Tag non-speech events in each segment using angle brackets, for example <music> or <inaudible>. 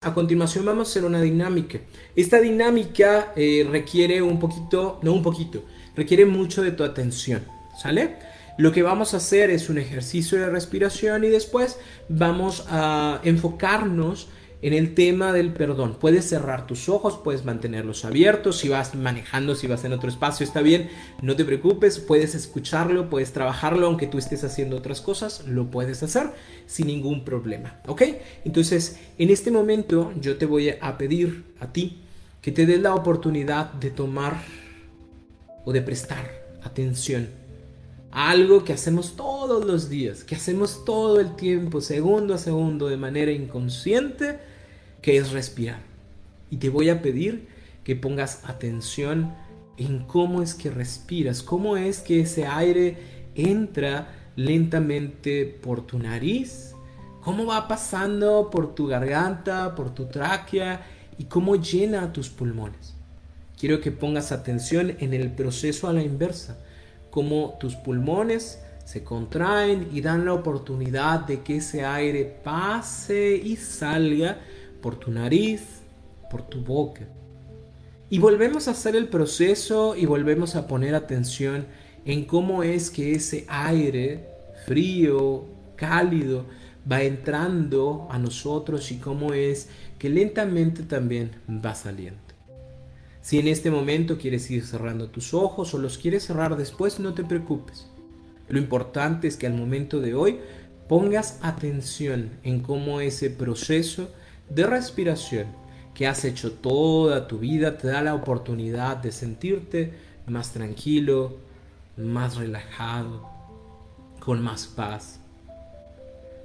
A continuación vamos a hacer una dinámica. Esta dinámica eh, requiere un poquito, no un poquito, requiere mucho de tu atención, ¿sale? Lo que vamos a hacer es un ejercicio de respiración y después vamos a enfocarnos en el tema del perdón. Puedes cerrar tus ojos, puedes mantenerlos abiertos, si vas manejando, si vas en otro espacio, está bien, no te preocupes, puedes escucharlo, puedes trabajarlo, aunque tú estés haciendo otras cosas, lo puedes hacer sin ningún problema, ¿ok? Entonces, en este momento yo te voy a pedir a ti que te des la oportunidad de tomar o de prestar atención a algo que hacemos todos los días, que hacemos todo el tiempo, segundo a segundo, de manera inconsciente, que es respirar. Y te voy a pedir que pongas atención en cómo es que respiras, cómo es que ese aire entra lentamente por tu nariz, cómo va pasando por tu garganta, por tu tráquea y cómo llena tus pulmones. Quiero que pongas atención en el proceso a la inversa, cómo tus pulmones se contraen y dan la oportunidad de que ese aire pase y salga por tu nariz, por tu boca. Y volvemos a hacer el proceso y volvemos a poner atención en cómo es que ese aire frío, cálido, va entrando a nosotros y cómo es que lentamente también va saliendo. Si en este momento quieres ir cerrando tus ojos o los quieres cerrar después, no te preocupes. Lo importante es que al momento de hoy pongas atención en cómo ese proceso de respiración que has hecho toda tu vida te da la oportunidad de sentirte más tranquilo, más relajado, con más paz.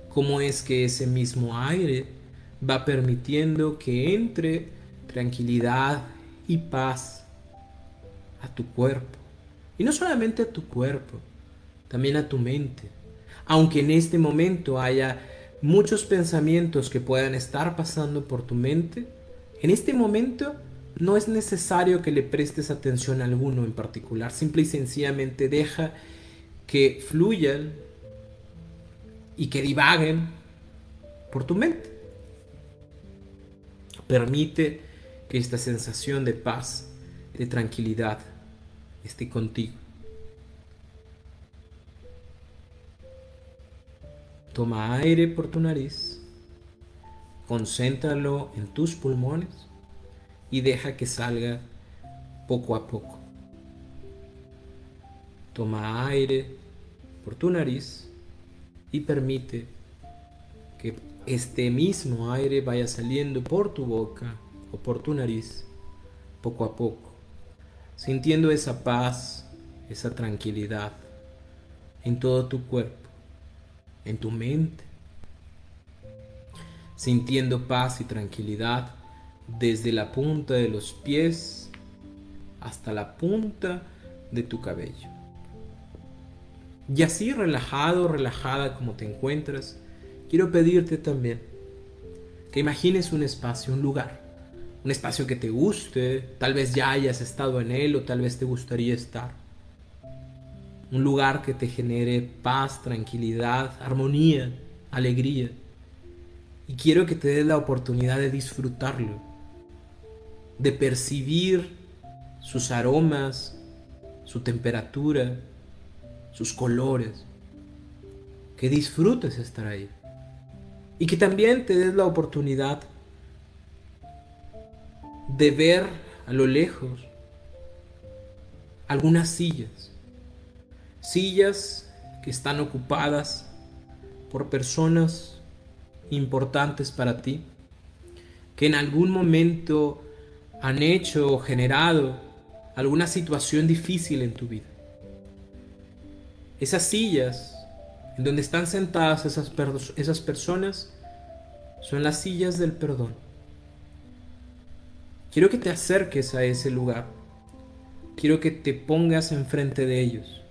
Cómo es que ese mismo aire va permitiendo que entre tranquilidad y paz a tu cuerpo. Y no solamente a tu cuerpo, también a tu mente. Aunque en este momento haya muchos pensamientos que puedan estar pasando por tu mente, en este momento no es necesario que le prestes atención a alguno en particular. Simple y sencillamente deja que fluyan y que divaguen por tu mente. Permite que esta sensación de paz, de tranquilidad, esté contigo. Toma aire por tu nariz, concéntralo en tus pulmones y deja que salga poco a poco. Toma aire por tu nariz y permite que este mismo aire vaya saliendo por tu boca o por tu nariz poco a poco, sintiendo esa paz, esa tranquilidad en todo tu cuerpo en tu mente, sintiendo paz y tranquilidad desde la punta de los pies hasta la punta de tu cabello. Y así relajado, relajada como te encuentras, quiero pedirte también que imagines un espacio, un lugar, un espacio que te guste, tal vez ya hayas estado en él o tal vez te gustaría estar un lugar que te genere paz, tranquilidad, armonía, alegría. Y quiero que te des la oportunidad de disfrutarlo, de percibir sus aromas, su temperatura, sus colores. Que disfrutes estar ahí. Y que también te des la oportunidad de ver a lo lejos algunas sillas sillas que están ocupadas por personas importantes para ti, que en algún momento han hecho o generado alguna situación difícil en tu vida. Esas sillas en donde están sentadas esas, esas personas son las sillas del perdón. Quiero que te acerques a ese lugar. Quiero que te pongas enfrente de ellos.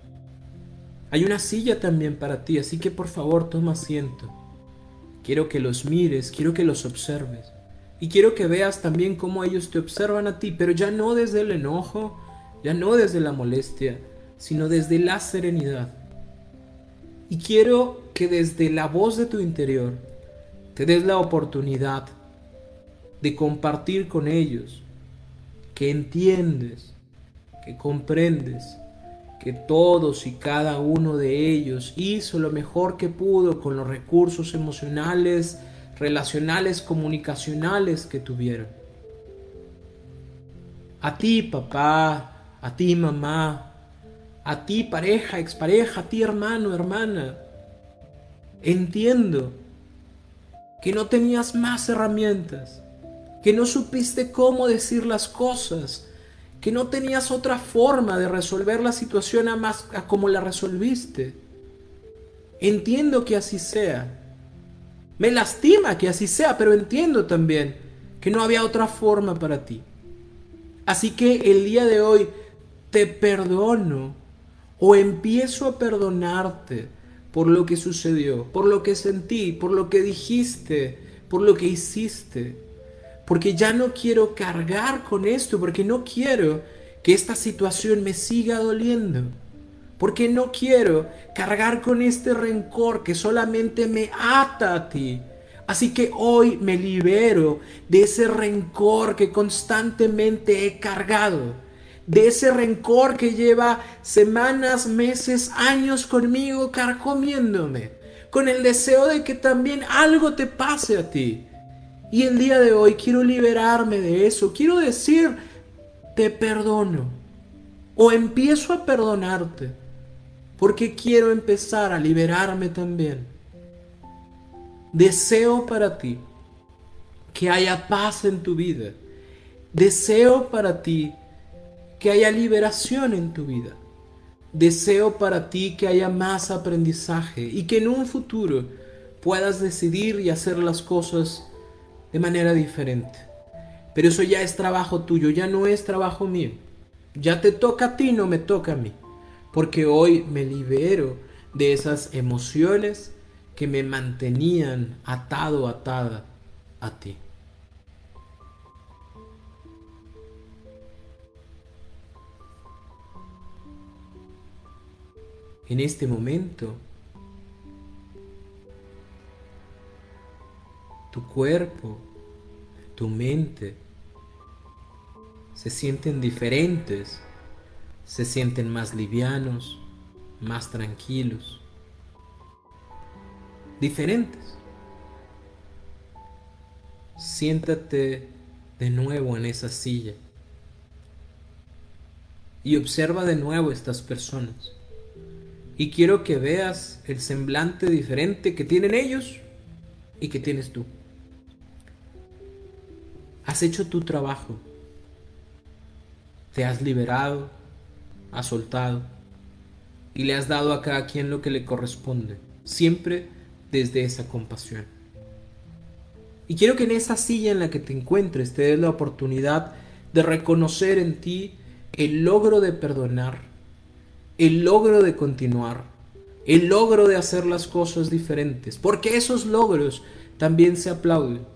Hay una silla también para ti, así que por favor toma asiento. Quiero que los mires, quiero que los observes. Y quiero que veas también cómo ellos te observan a ti, pero ya no desde el enojo, ya no desde la molestia, sino desde la serenidad. Y quiero que desde la voz de tu interior te des la oportunidad de compartir con ellos que entiendes, que comprendes que todos y cada uno de ellos hizo lo mejor que pudo con los recursos emocionales, relacionales, comunicacionales que tuvieron. A ti, papá, a ti, mamá, a ti, pareja, expareja, a ti, hermano, hermana. Entiendo que no tenías más herramientas, que no supiste cómo decir las cosas, que no tenías otra forma de resolver la situación a más a como la resolviste. Entiendo que así sea. Me lastima que así sea, pero entiendo también que no había otra forma para ti. Así que el día de hoy te perdono o empiezo a perdonarte por lo que sucedió, por lo que sentí, por lo que dijiste, por lo que hiciste porque ya no quiero cargar con esto, porque no quiero que esta situación me siga doliendo, porque no quiero cargar con este rencor que solamente me ata a ti. Así que hoy me libero de ese rencor que constantemente he cargado, de ese rencor que lleva semanas, meses, años conmigo carcomiéndome, con el deseo de que también algo te pase a ti y el día de hoy quiero liberarme de eso. Quiero decir, te perdono. O empiezo a perdonarte. Porque quiero empezar a liberarme también. Deseo para ti que haya paz en tu vida. Deseo para ti que haya liberación en tu vida. Deseo para ti que haya más aprendizaje y que en un futuro puedas decidir y hacer las cosas de manera diferente. Pero eso ya es trabajo tuyo, ya no es trabajo mío. Ya te toca a ti, no me toca a mí. Porque hoy me libero de esas emociones que me mantenían atado, atada a ti. En este momento, tu cuerpo, tu mente se sienten diferentes, se sienten más livianos, más tranquilos, diferentes. Siéntate de nuevo en esa silla y observa de nuevo estas personas. Y quiero que veas el semblante diferente que tienen ellos y que tienes tú. Has hecho tu trabajo. Te has liberado, has soltado y le has dado a cada quien lo que le corresponde, siempre desde esa compasión. Y quiero que en esa silla en la que te encuentres te des la oportunidad de reconocer en ti el logro de perdonar, el logro de continuar, el logro de hacer las cosas diferentes, porque esos logros también se aplauden.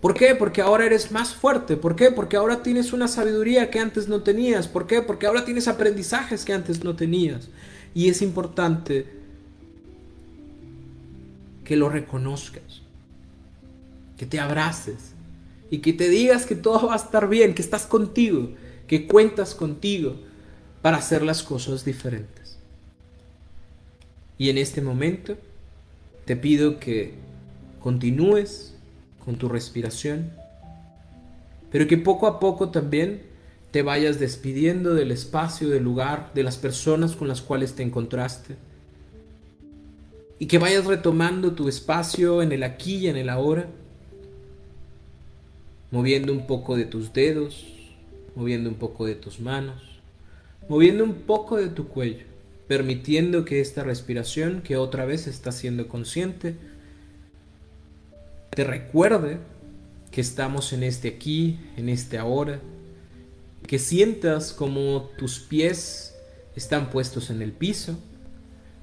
¿Por qué? Porque ahora eres más fuerte. ¿Por qué? Porque ahora tienes una sabiduría que antes no tenías. ¿Por qué? Porque ahora tienes aprendizajes que antes no tenías. Y es importante que lo reconozcas, que te abraces y que te digas que todo va a estar bien, que estás contigo, que cuentas contigo para hacer las cosas diferentes. Y en este momento te pido que continúes con tu respiración, pero que poco a poco también te vayas despidiendo del espacio, del lugar, de las personas con las cuales te encontraste, y que vayas retomando tu espacio en el aquí y en el ahora, moviendo un poco de tus dedos, moviendo un poco de tus manos, moviendo un poco de tu cuello, permitiendo que esta respiración, que otra vez estás siendo consciente, te recuerde que estamos en este aquí, en este ahora, que sientas como tus pies están puestos en el piso,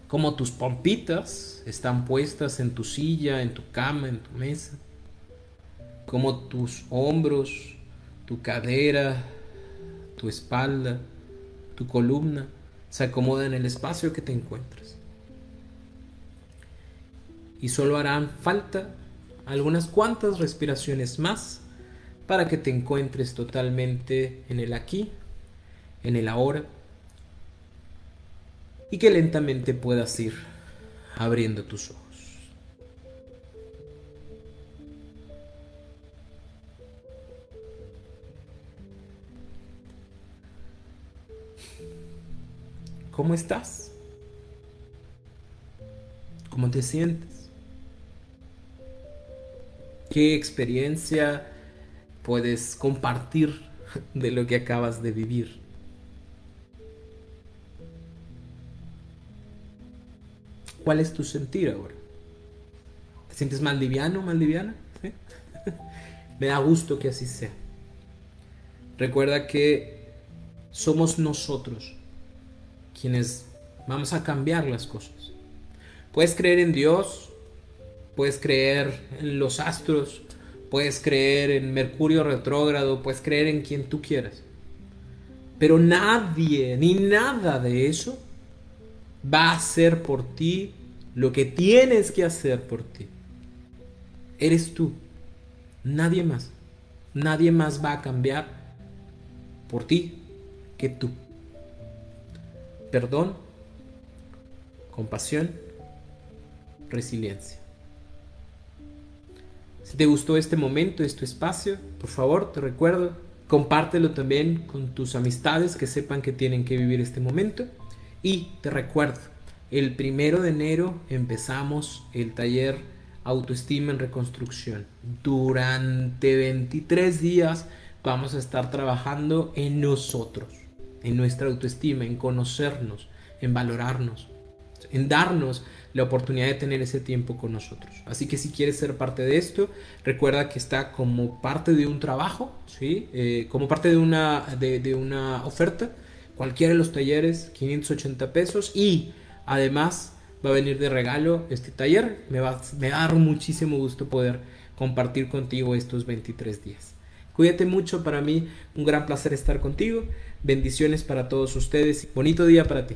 como tus pompitas están puestas en tu silla, en tu cama, en tu mesa, como tus hombros, tu cadera, tu espalda, tu columna se acomodan en el espacio que te encuentras. Y solo harán falta algunas cuantas respiraciones más para que te encuentres totalmente en el aquí, en el ahora, y que lentamente puedas ir abriendo tus ojos. ¿Cómo estás? ¿Cómo te sientes? ¿Qué experiencia puedes compartir de lo que acabas de vivir? ¿Cuál es tu sentir ahora? ¿Te sientes más liviano, más liviana? <laughs> Me da gusto que así sea. Recuerda que somos nosotros quienes vamos a cambiar las cosas. Puedes creer en Dios, puedes creer en los astros, puedes creer en Mercurio retrógrado, puedes creer en quien tú quieras. Pero nadie ni nada de eso va a hacer por ti lo que tienes que hacer por ti. Eres tú, nadie más. Nadie más va a cambiar por ti que tú perdón, compasión, resiliencia. Si te gustó este momento, este espacio, por favor, te recuerdo, compártelo también con tus amistades que sepan que tienen que vivir este momento. Y te recuerdo, el primero de enero empezamos el taller Autoestima en Reconstrucción. Durante 23 días vamos a estar trabajando en nosotros en nuestra autoestima, en conocernos, en valorarnos, en darnos la oportunidad de tener ese tiempo con nosotros. Así que si quieres ser parte de esto, recuerda que está como parte de un trabajo, ¿sí? Eh, como parte de una, de, una oferta, cualquiera de los talleres, 580 pesos y además va a venir de regalo este taller. Me va, a dar muchísimo gusto poder compartir contigo estos 23 días. Cuídate mucho, para mí un gran placer estar contigo. Bendiciones para todos ustedes. Bonito día para ti.